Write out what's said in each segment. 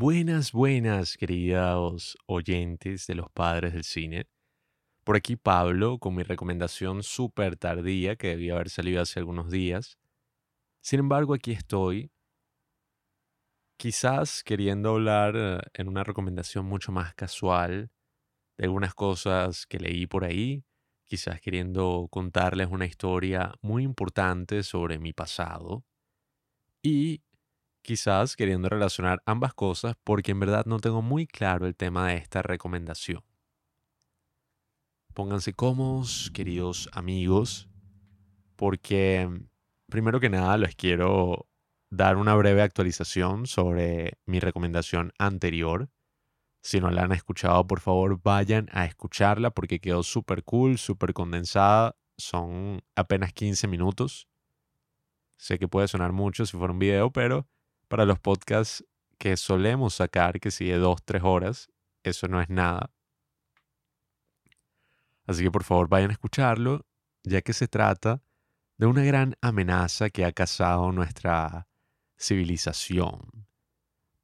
Buenas, buenas, queridos oyentes de los padres del cine. Por aquí Pablo con mi recomendación súper tardía que debía haber salido hace algunos días. Sin embargo, aquí estoy, quizás queriendo hablar eh, en una recomendación mucho más casual de algunas cosas que leí por ahí, quizás queriendo contarles una historia muy importante sobre mi pasado y quizás queriendo relacionar ambas cosas porque en verdad no tengo muy claro el tema de esta recomendación. Pónganse cómodos, queridos amigos, porque primero que nada les quiero dar una breve actualización sobre mi recomendación anterior. Si no la han escuchado, por favor vayan a escucharla porque quedó súper cool, súper condensada. Son apenas 15 minutos. Sé que puede sonar mucho si fuera un video, pero para los podcasts que solemos sacar, que sigue dos, tres horas, eso no es nada. Así que por favor vayan a escucharlo, ya que se trata de una gran amenaza que ha cazado nuestra civilización.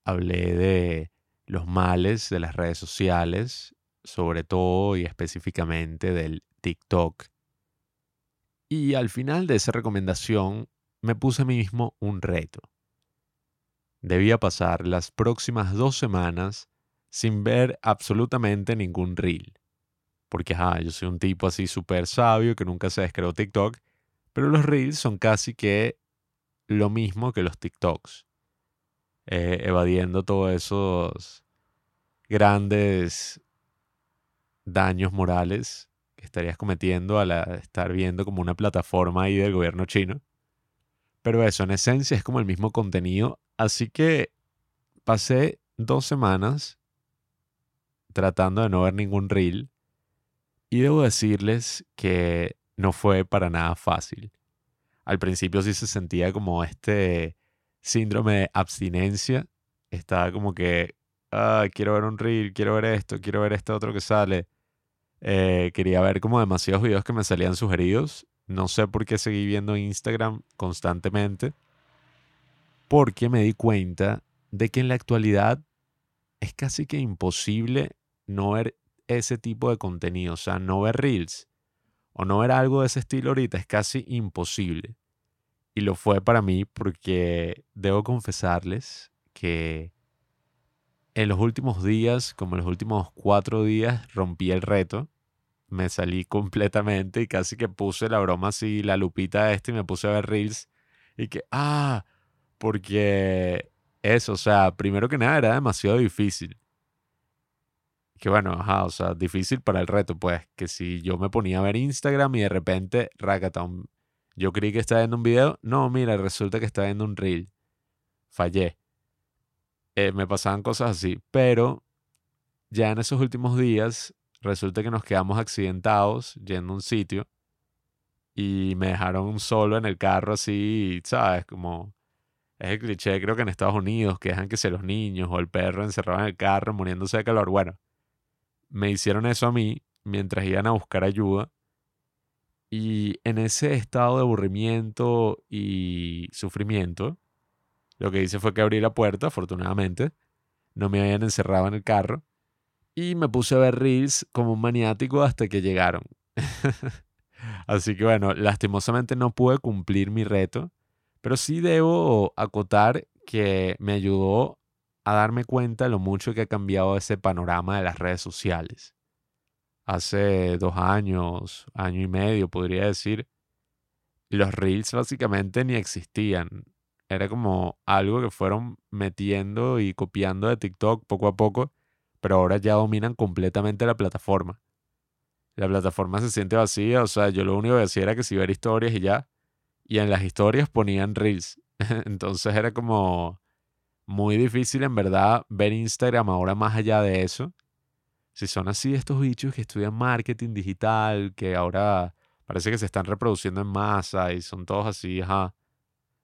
Hablé de los males de las redes sociales, sobre todo y específicamente del TikTok. Y al final de esa recomendación me puse a mí mismo un reto debía pasar las próximas dos semanas sin ver absolutamente ningún reel. Porque, yo soy un tipo así súper sabio que nunca se descargó TikTok, pero los reels son casi que lo mismo que los TikToks. Eh, evadiendo todos esos grandes daños morales que estarías cometiendo al estar viendo como una plataforma ahí del gobierno chino. Pero eso, en esencia, es como el mismo contenido Así que pasé dos semanas tratando de no ver ningún reel y debo decirles que no fue para nada fácil. Al principio sí se sentía como este síndrome de abstinencia. Estaba como que, ah, quiero ver un reel, quiero ver esto, quiero ver este otro que sale. Eh, quería ver como demasiados videos que me salían sugeridos. No sé por qué seguí viendo Instagram constantemente porque me di cuenta de que en la actualidad es casi que imposible no ver ese tipo de contenido, o sea, no ver reels o no ver algo de ese estilo ahorita es casi imposible. Y lo fue para mí porque debo confesarles que en los últimos días, como en los últimos cuatro días, rompí el reto. Me salí completamente y casi que puse la broma así, la lupita este y me puse a ver reels. Y que, ah, porque eso, o sea, primero que nada era demasiado difícil. Que bueno, ajá, o sea, difícil para el reto, pues, que si yo me ponía a ver Instagram y de repente, racatón, yo creí que estaba viendo un video, no, mira, resulta que estaba viendo un reel. Fallé. Eh, me pasaban cosas así, pero ya en esos últimos días resulta que nos quedamos accidentados yendo a un sitio y me dejaron solo en el carro así, ¿sabes? Como es el cliché, creo que en Estados Unidos, que dejan que se los niños o el perro encerrado en el carro muriéndose de calor. Bueno, me hicieron eso a mí mientras iban a buscar ayuda. Y en ese estado de aburrimiento y sufrimiento, lo que hice fue que abrí la puerta, afortunadamente. No me habían encerrado en el carro. Y me puse a ver reels como un maniático hasta que llegaron. Así que bueno, lastimosamente no pude cumplir mi reto pero sí debo acotar que me ayudó a darme cuenta lo mucho que ha cambiado ese panorama de las redes sociales. Hace dos años, año y medio, podría decir, los reels básicamente ni existían. Era como algo que fueron metiendo y copiando de TikTok poco a poco, pero ahora ya dominan completamente la plataforma. La plataforma se siente vacía, o sea, yo lo único que decía era que si ver historias y ya, y en las historias ponían reels. Entonces era como muy difícil en verdad ver Instagram ahora más allá de eso. Si son así estos bichos que estudian marketing digital, que ahora parece que se están reproduciendo en masa y son todos así, ajá,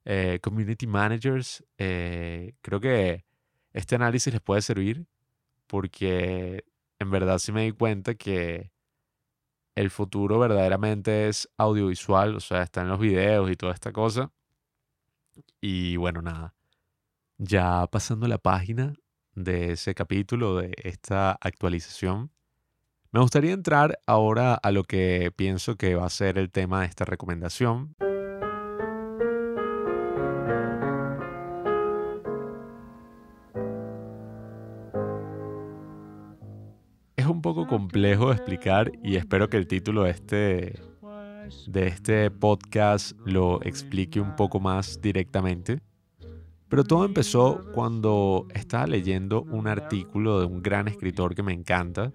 eh, community managers, eh, creo que este análisis les puede servir porque en verdad sí me di cuenta que el futuro verdaderamente es audiovisual, o sea, está en los videos y toda esta cosa. Y bueno, nada. Ya pasando la página, de ese capítulo, de esta actualización, me gustaría entrar ahora a lo que pienso que va a ser el tema de esta recomendación. Un poco complejo de explicar y espero que el título de este, de este podcast lo explique un poco más directamente. Pero todo empezó cuando estaba leyendo un artículo de un gran escritor que me encanta.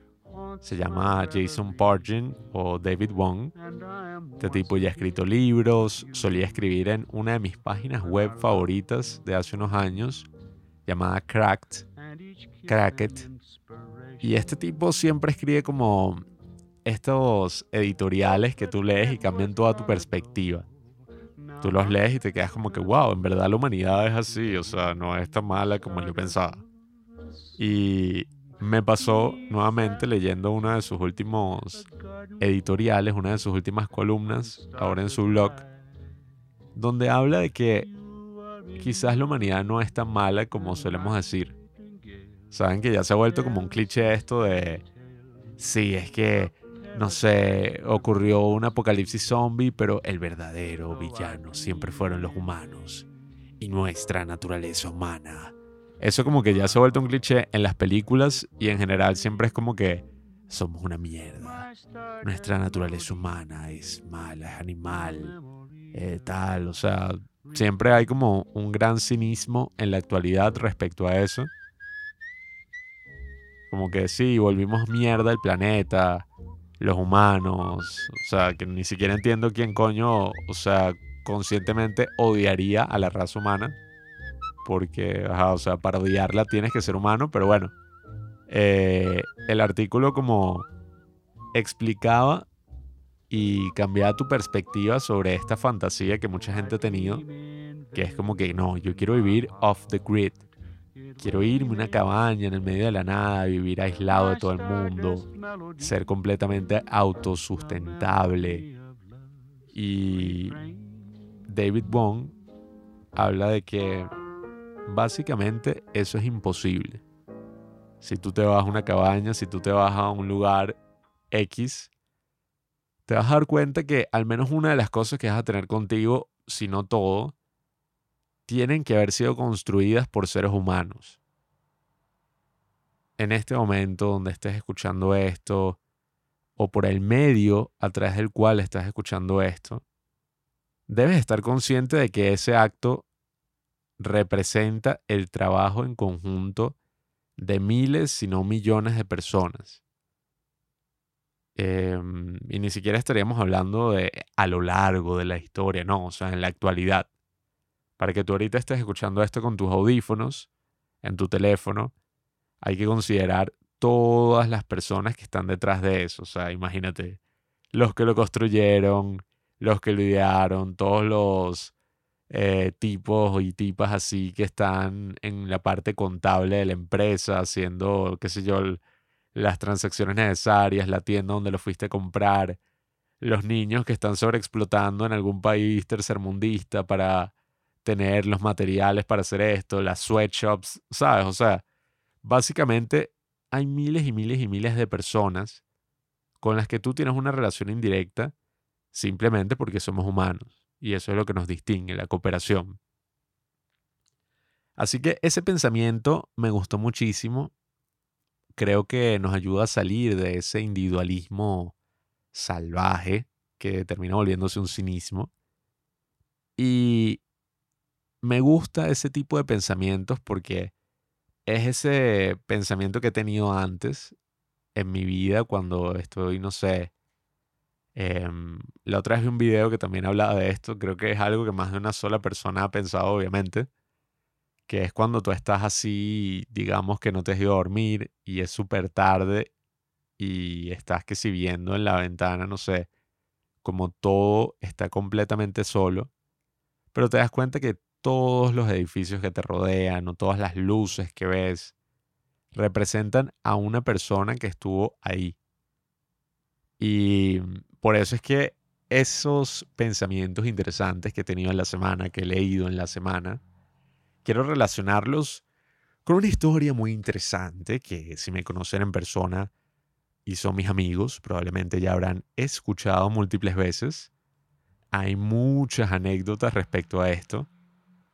Se llama Jason Pargin o David Wong. Este tipo ya ha escrito libros, solía escribir en una de mis páginas web favoritas de hace unos años, llamada Cracked, Cracked. Y este tipo siempre escribe como estos editoriales que tú lees y cambian toda tu perspectiva tú los lees y te quedas como que, wow, en verdad la humanidad es así, o sea, no es tan mala como yo pensaba. Y me pasó nuevamente leyendo uno de sus últimos editoriales, una de sus últimas columnas, ahora en su blog, donde habla de que quizás la humanidad no es tan mala como solemos decir. Saben que ya se ha vuelto como un cliché esto de, sí, es que no sé, ocurrió un apocalipsis zombie, pero el verdadero villano siempre fueron los humanos y nuestra naturaleza humana. Eso como que ya se ha vuelto un cliché en las películas y en general siempre es como que somos una mierda. Nuestra naturaleza humana es mala, es animal, eh, tal, o sea, siempre hay como un gran cinismo en la actualidad respecto a eso. Como que sí, volvimos mierda el planeta, los humanos, o sea, que ni siquiera entiendo quién coño, o sea, conscientemente odiaría a la raza humana, porque, o sea, para odiarla tienes que ser humano, pero bueno, eh, el artículo como explicaba y cambiaba tu perspectiva sobre esta fantasía que mucha gente ha tenido, que es como que no, yo quiero vivir off the grid, Quiero irme a una cabaña en el medio de la nada, vivir aislado de todo el mundo, ser completamente autosustentable. Y David Wong habla de que básicamente eso es imposible. Si tú te vas a una cabaña, si tú te vas a un lugar X, te vas a dar cuenta que al menos una de las cosas que vas a tener contigo, si no todo, tienen que haber sido construidas por seres humanos. En este momento donde estés escuchando esto, o por el medio a través del cual estás escuchando esto, debes estar consciente de que ese acto representa el trabajo en conjunto de miles, si no millones de personas. Em, y ni siquiera estaríamos hablando de a lo largo de la historia, no, o sea, en la actualidad para que tú ahorita estés escuchando esto con tus audífonos, en tu teléfono, hay que considerar todas las personas que están detrás de eso. O sea, imagínate, los que lo construyeron, los que lo idearon, todos los eh, tipos y tipas así que están en la parte contable de la empresa, haciendo, qué sé yo, las transacciones necesarias, la tienda donde lo fuiste a comprar, los niños que están sobreexplotando en algún país tercermundista para tener los materiales para hacer esto, las sweatshops, ¿sabes? O sea, básicamente hay miles y miles y miles de personas con las que tú tienes una relación indirecta simplemente porque somos humanos. Y eso es lo que nos distingue, la cooperación. Así que ese pensamiento me gustó muchísimo. Creo que nos ayuda a salir de ese individualismo salvaje que termina volviéndose un cinismo. Y me gusta ese tipo de pensamientos porque es ese pensamiento que he tenido antes en mi vida cuando estoy, no sé, em, la otra vez un video que también hablaba de esto, creo que es algo que más de una sola persona ha pensado, obviamente, que es cuando tú estás así, digamos que no te has ido a dormir y es súper tarde y estás que si viendo en la ventana, no sé, como todo está completamente solo, pero te das cuenta que todos los edificios que te rodean o todas las luces que ves representan a una persona que estuvo ahí. Y por eso es que esos pensamientos interesantes que he tenido en la semana, que he leído en la semana, quiero relacionarlos con una historia muy interesante que si me conocen en persona y son mis amigos, probablemente ya habrán escuchado múltiples veces. Hay muchas anécdotas respecto a esto,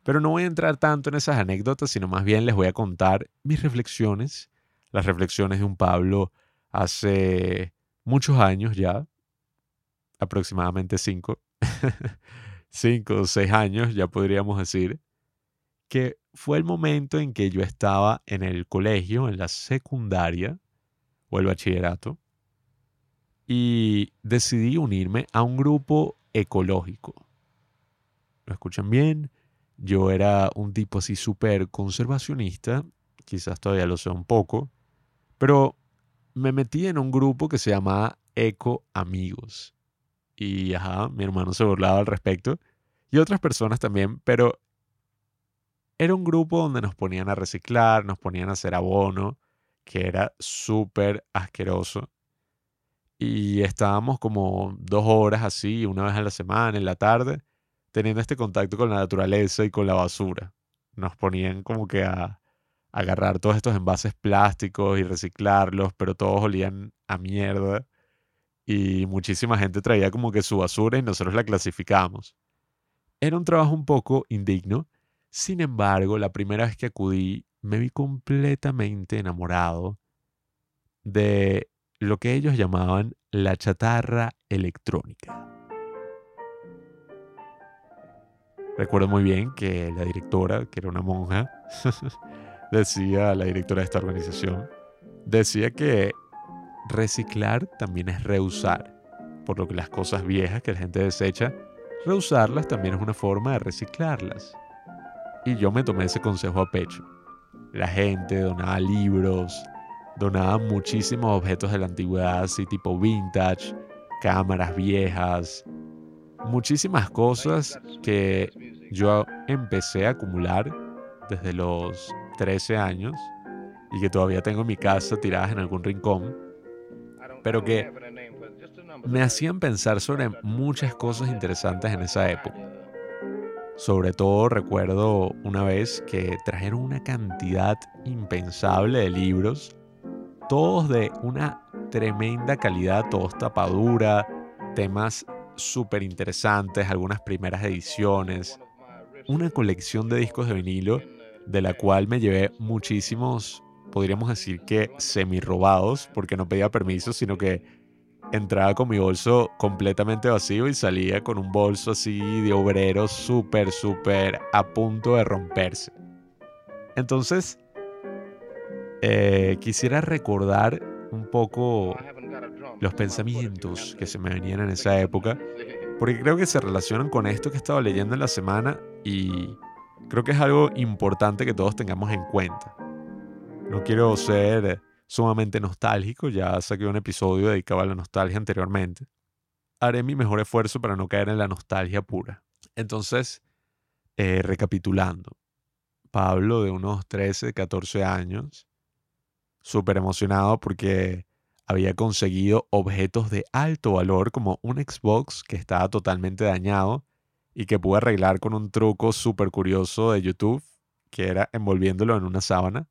pero no voy a entrar tanto en esas anécdotas, sino más bien les voy a contar mis reflexiones, las reflexiones de un Pablo hace muchos años ya, aproximadamente cinco, cinco o seis años, ya podríamos decir, que fue el momento en que yo estaba en el colegio, en la secundaria o el bachillerato, y decidí unirme a un grupo ecológico. ¿Lo escuchan bien? Yo era un tipo así súper conservacionista, quizás todavía lo sé un poco, pero me metí en un grupo que se llamaba Eco Amigos. Y ajá, mi hermano se burlaba al respecto. Y otras personas también, pero era un grupo donde nos ponían a reciclar, nos ponían a hacer abono, que era súper asqueroso. Y estábamos como dos horas así, una vez a la semana, en la tarde, teniendo este contacto con la naturaleza y con la basura. Nos ponían como que a, agarrar todos estos envases plásticos y reciclarlos, pero todos olían a mierda. Y muchísima gente traía como que su basura y nosotros la clasificábamos. Era un trabajo un poco indigno, sin embargo, la primera vez que acudí me vi completamente enamorado de lo que ellos llamaban la chatarra electrónica. Recuerdo muy bien que la directora, que era una monja, decía, la directora de esta organización, decía que reciclar también es reusar, por lo que las cosas viejas que la gente desecha, reusarlas también es una forma de reciclarlas. Y yo me tomé ese consejo a pecho. La gente donaba libros, donaba muchísimos objetos de la antigüedad, así tipo vintage, cámaras viejas, muchísimas cosas que yo empecé a acumular desde los 13 años y que todavía tengo en mi casa tiradas en algún rincón, pero que me hacían pensar sobre muchas cosas interesantes en esa época. Sobre todo recuerdo una vez que trajeron una cantidad impensable de libros, todos de una tremenda calidad, todos tapadura, temas súper interesantes, algunas primeras ediciones, una colección de discos de vinilo de la cual me llevé muchísimos, podríamos decir que semi robados, porque no pedía permiso, sino que entraba con mi bolso completamente vacío y salía con un bolso así de obrero súper, súper a punto de romperse. Entonces, eh, quisiera recordar un poco los pensamientos que se me venían en esa época, porque creo que se relacionan con esto que he estado leyendo en la semana y creo que es algo importante que todos tengamos en cuenta. No quiero ser sumamente nostálgico, ya saqué un episodio dedicado a la nostalgia anteriormente. Haré mi mejor esfuerzo para no caer en la nostalgia pura. Entonces, eh, recapitulando, Pablo de unos 13, 14 años, súper emocionado porque había conseguido objetos de alto valor como un Xbox que estaba totalmente dañado y que pude arreglar con un truco súper curioso de YouTube, que era envolviéndolo en una sábana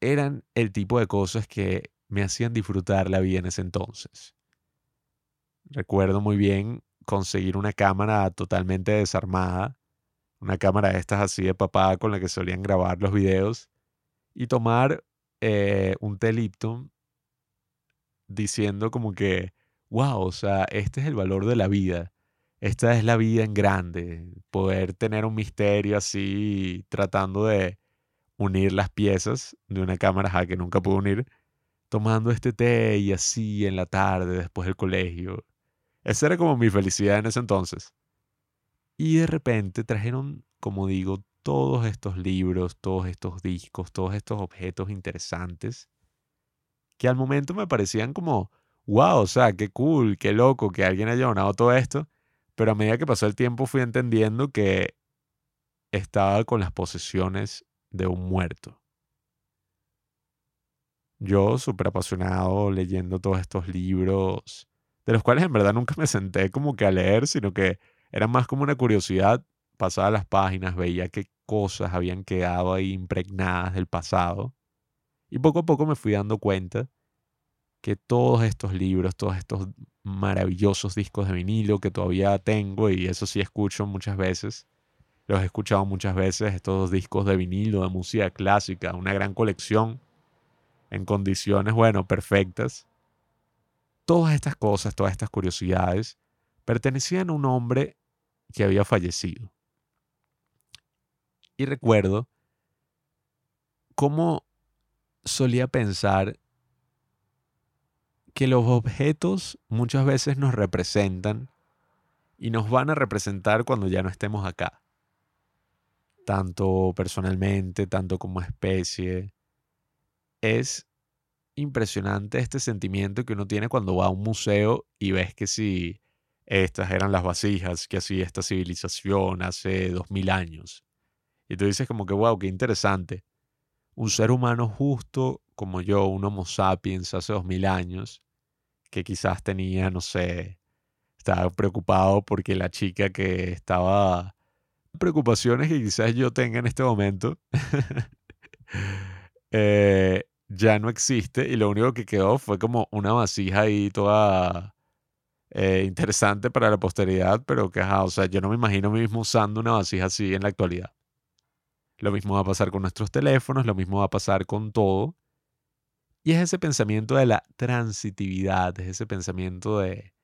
eran el tipo de cosas que me hacían disfrutar la vida en ese entonces. Recuerdo muy bien conseguir una cámara totalmente desarmada, una cámara de estas así de papá con la que solían grabar los videos, y tomar eh, un té diciendo como que, wow, o sea, este es el valor de la vida. Esta es la vida en grande. Poder tener un misterio así tratando de unir las piezas de una cámara que nunca pude unir, tomando este té y así en la tarde después del colegio. Esa era como mi felicidad en ese entonces. Y de repente trajeron, como digo, todos estos libros, todos estos discos, todos estos objetos interesantes, que al momento me parecían como, wow, o sea, qué cool, qué loco que alguien haya donado todo esto, pero a medida que pasó el tiempo fui entendiendo que estaba con las posesiones de un muerto. Yo, súper apasionado, leyendo todos estos libros, de los cuales en verdad nunca me senté como que a leer, sino que era más como una curiosidad pasaba las páginas, veía qué cosas habían quedado ahí impregnadas del pasado. Y poco a poco me fui dando cuenta que todos estos libros, todos estos maravillosos discos de vinilo que todavía tengo, y eso sí escucho muchas veces, los he escuchado muchas veces, estos discos de vinilo de música clásica, una gran colección en condiciones, bueno, perfectas. Todas estas cosas, todas estas curiosidades, pertenecían a un hombre que había fallecido. Y recuerdo cómo solía pensar que los objetos muchas veces nos representan y nos van a representar cuando ya no estemos acá. Tanto personalmente, tanto como especie. Es impresionante este sentimiento que uno tiene cuando va a un museo y ves que si estas eran las vasijas que hacía esta civilización hace dos mil años. Y tú dices como que, wow, qué interesante. Un ser humano justo como yo, un Homo sapiens hace dos mil años, que quizás tenía, no sé, estaba preocupado porque la chica que estaba... Preocupaciones que quizás yo tenga en este momento. eh, ya no existe y lo único que quedó fue como una vasija ahí toda eh, interesante para la posteridad, pero que, o sea, yo no me imagino a mí mismo usando una vasija así en la actualidad. Lo mismo va a pasar con nuestros teléfonos, lo mismo va a pasar con todo. Y es ese pensamiento de la transitividad, es ese pensamiento de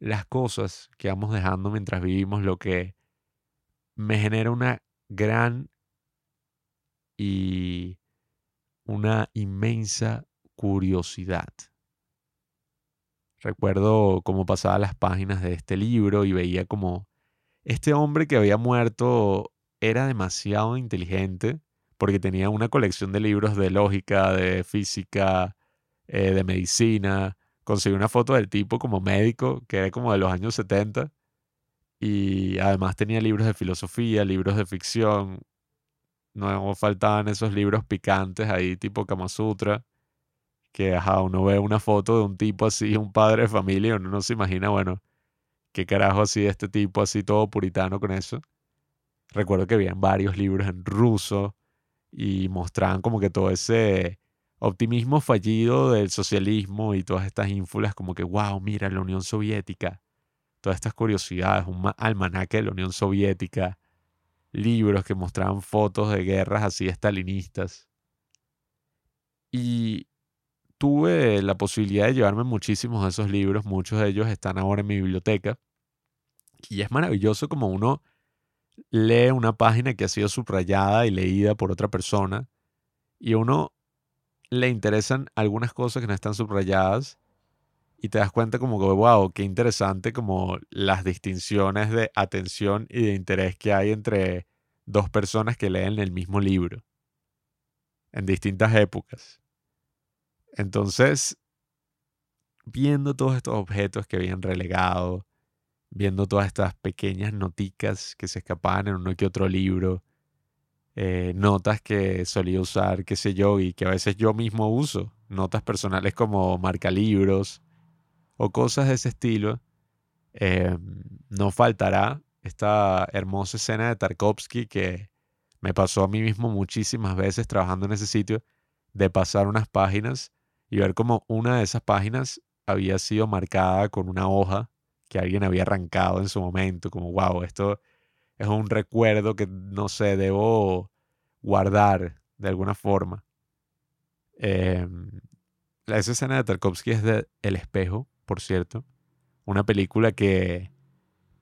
las cosas que vamos dejando mientras vivimos, lo que me genera una gran y una inmensa curiosidad. Recuerdo cómo pasaba las páginas de este libro y veía como este hombre que había muerto era demasiado inteligente porque tenía una colección de libros de lógica, de física, eh, de medicina. Conseguí una foto del tipo como médico, que era como de los años 70. Y además tenía libros de filosofía, libros de ficción, no faltaban esos libros picantes ahí, tipo Kama Sutra, que ajá, uno ve una foto de un tipo así, un padre de familia, uno no se imagina, bueno, qué carajo así este tipo así todo puritano con eso. Recuerdo que habían varios libros en ruso y mostraban como que todo ese optimismo fallido del socialismo y todas estas ínfulas como que, wow, mira la Unión Soviética, todas estas curiosidades, un almanaque de la Unión Soviética, libros que mostraban fotos de guerras así estalinistas. Y tuve la posibilidad de llevarme muchísimos de esos libros, muchos de ellos están ahora en mi biblioteca. Y es maravilloso como uno lee una página que ha sido subrayada y leída por otra persona y a uno le interesan algunas cosas que no están subrayadas y te das cuenta como que, wow, qué interesante como las distinciones de atención y de interés que hay entre dos personas que leen el mismo libro en distintas épocas. Entonces, viendo todos estos objetos que habían relegado, viendo todas estas pequeñas noticas que se escapaban en uno que otro libro, eh, notas que solía usar, qué sé yo, y que a veces yo mismo uso, notas personales como marca libros o cosas de ese estilo, eh, no faltará esta hermosa escena de Tarkovsky que me pasó a mí mismo muchísimas veces trabajando en ese sitio, de pasar unas páginas y ver como una de esas páginas había sido marcada con una hoja que alguien había arrancado en su momento, como, wow, esto es un recuerdo que, no sé, debo guardar de alguna forma. Eh, esa escena de Tarkovsky es de El espejo, por cierto, una película que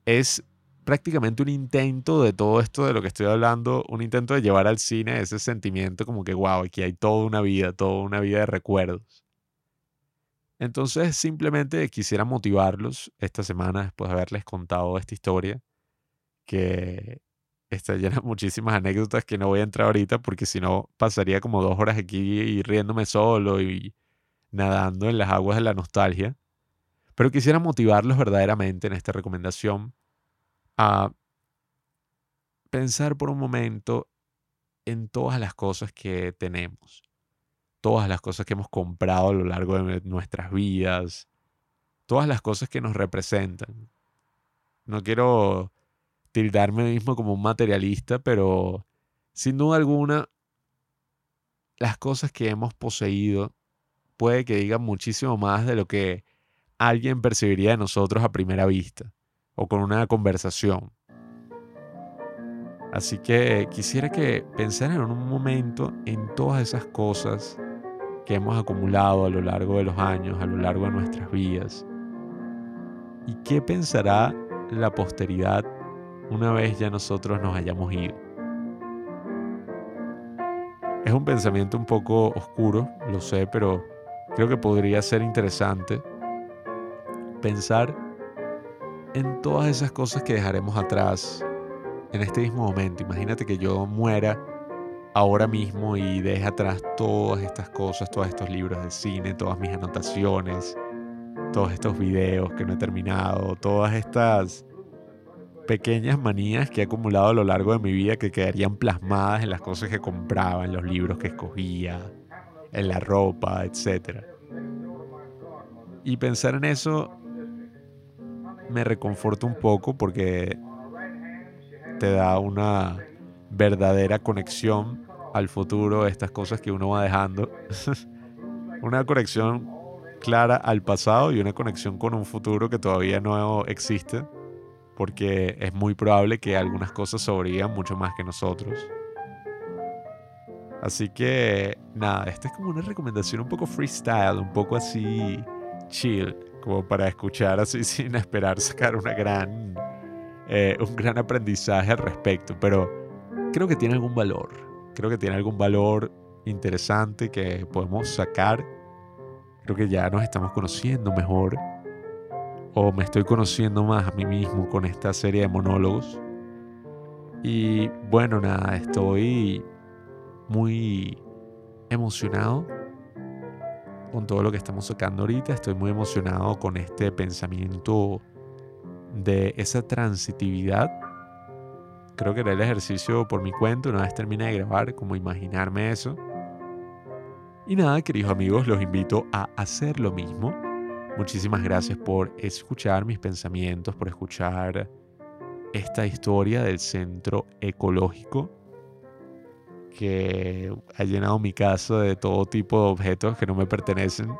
es prácticamente un intento de todo esto de lo que estoy hablando, un intento de llevar al cine ese sentimiento como que, wow, aquí hay toda una vida, toda una vida de recuerdos. Entonces simplemente quisiera motivarlos esta semana después de haberles contado esta historia, que está llena de muchísimas anécdotas que no voy a entrar ahorita porque si no pasaría como dos horas aquí y riéndome solo y nadando en las aguas de la nostalgia. Pero quisiera motivarlos verdaderamente en esta recomendación a pensar por un momento en todas las cosas que tenemos, todas las cosas que hemos comprado a lo largo de nuestras vidas, todas las cosas que nos representan. No quiero tildarme mismo como un materialista, pero sin duda alguna, las cosas que hemos poseído puede que digan muchísimo más de lo que alguien percibiría de nosotros a primera vista o con una conversación. Así que quisiera que pensaran en un momento en todas esas cosas que hemos acumulado a lo largo de los años, a lo largo de nuestras vidas. ¿Y qué pensará la posteridad una vez ya nosotros nos hayamos ido? Es un pensamiento un poco oscuro, lo sé, pero creo que podría ser interesante pensar en todas esas cosas que dejaremos atrás en este mismo momento. Imagínate que yo muera ahora mismo y deje atrás todas estas cosas, todos estos libros de cine, todas mis anotaciones, todos estos videos que no he terminado, todas estas pequeñas manías que he acumulado a lo largo de mi vida que quedarían plasmadas en las cosas que compraba, en los libros que escogía, en la ropa, etc. Y pensar en eso me reconforta un poco porque te da una verdadera conexión al futuro, estas cosas que uno va dejando. una conexión clara al pasado y una conexión con un futuro que todavía no existe, porque es muy probable que algunas cosas sobrevivan mucho más que nosotros. Así que nada, esta es como una recomendación un poco freestyle, un poco así chill, como para escuchar así sin esperar sacar una gran, eh, un gran aprendizaje al respecto. Pero creo que tiene algún valor, creo que tiene algún valor interesante que podemos sacar. Creo que ya nos estamos conociendo mejor o me estoy conociendo más a mí mismo con esta serie de monólogos. Y bueno, nada, estoy muy emocionado con todo lo que estamos sacando ahorita. Estoy muy emocionado con este pensamiento de esa transitividad. Creo que era el ejercicio por mi cuenta, una vez termine de grabar, como imaginarme eso. Y nada, queridos amigos, los invito a hacer lo mismo. Muchísimas gracias por escuchar mis pensamientos, por escuchar esta historia del centro ecológico que ha llenado mi casa de todo tipo de objetos que no me pertenecen,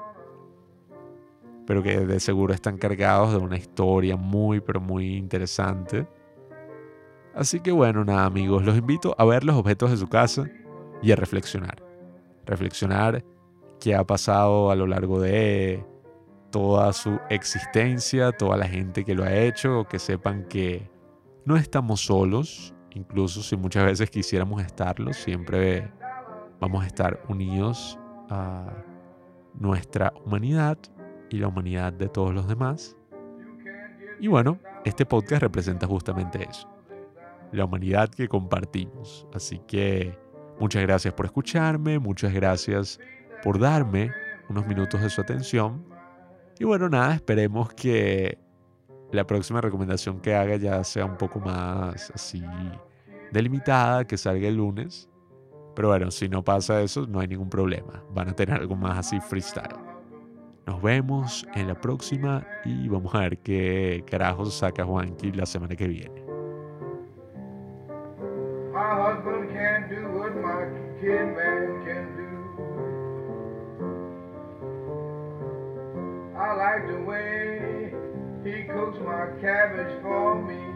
pero que de seguro están cargados de una historia muy, pero muy interesante. Así que bueno, nada amigos, los invito a ver los objetos de su casa y a reflexionar. Reflexionar qué ha pasado a lo largo de toda su existencia, toda la gente que lo ha hecho, que sepan que no estamos solos Incluso si muchas veces quisiéramos estarlo, siempre vamos a estar unidos a nuestra humanidad y la humanidad de todos los demás. Y bueno, este podcast representa justamente eso, la humanidad que compartimos. Así que muchas gracias por escucharme, muchas gracias por darme unos minutos de su atención. Y bueno, nada, esperemos que la próxima recomendación que haga ya sea un poco más así delimitada, que salga el lunes. Pero bueno, si no pasa eso, no hay ningún problema. Van a tener algo más así freestyle. Nos vemos en la próxima y vamos a ver qué carajos saca Juanqui la semana que viene. Can't do what my tin man can do. I like the way he cooks my cabbage for me.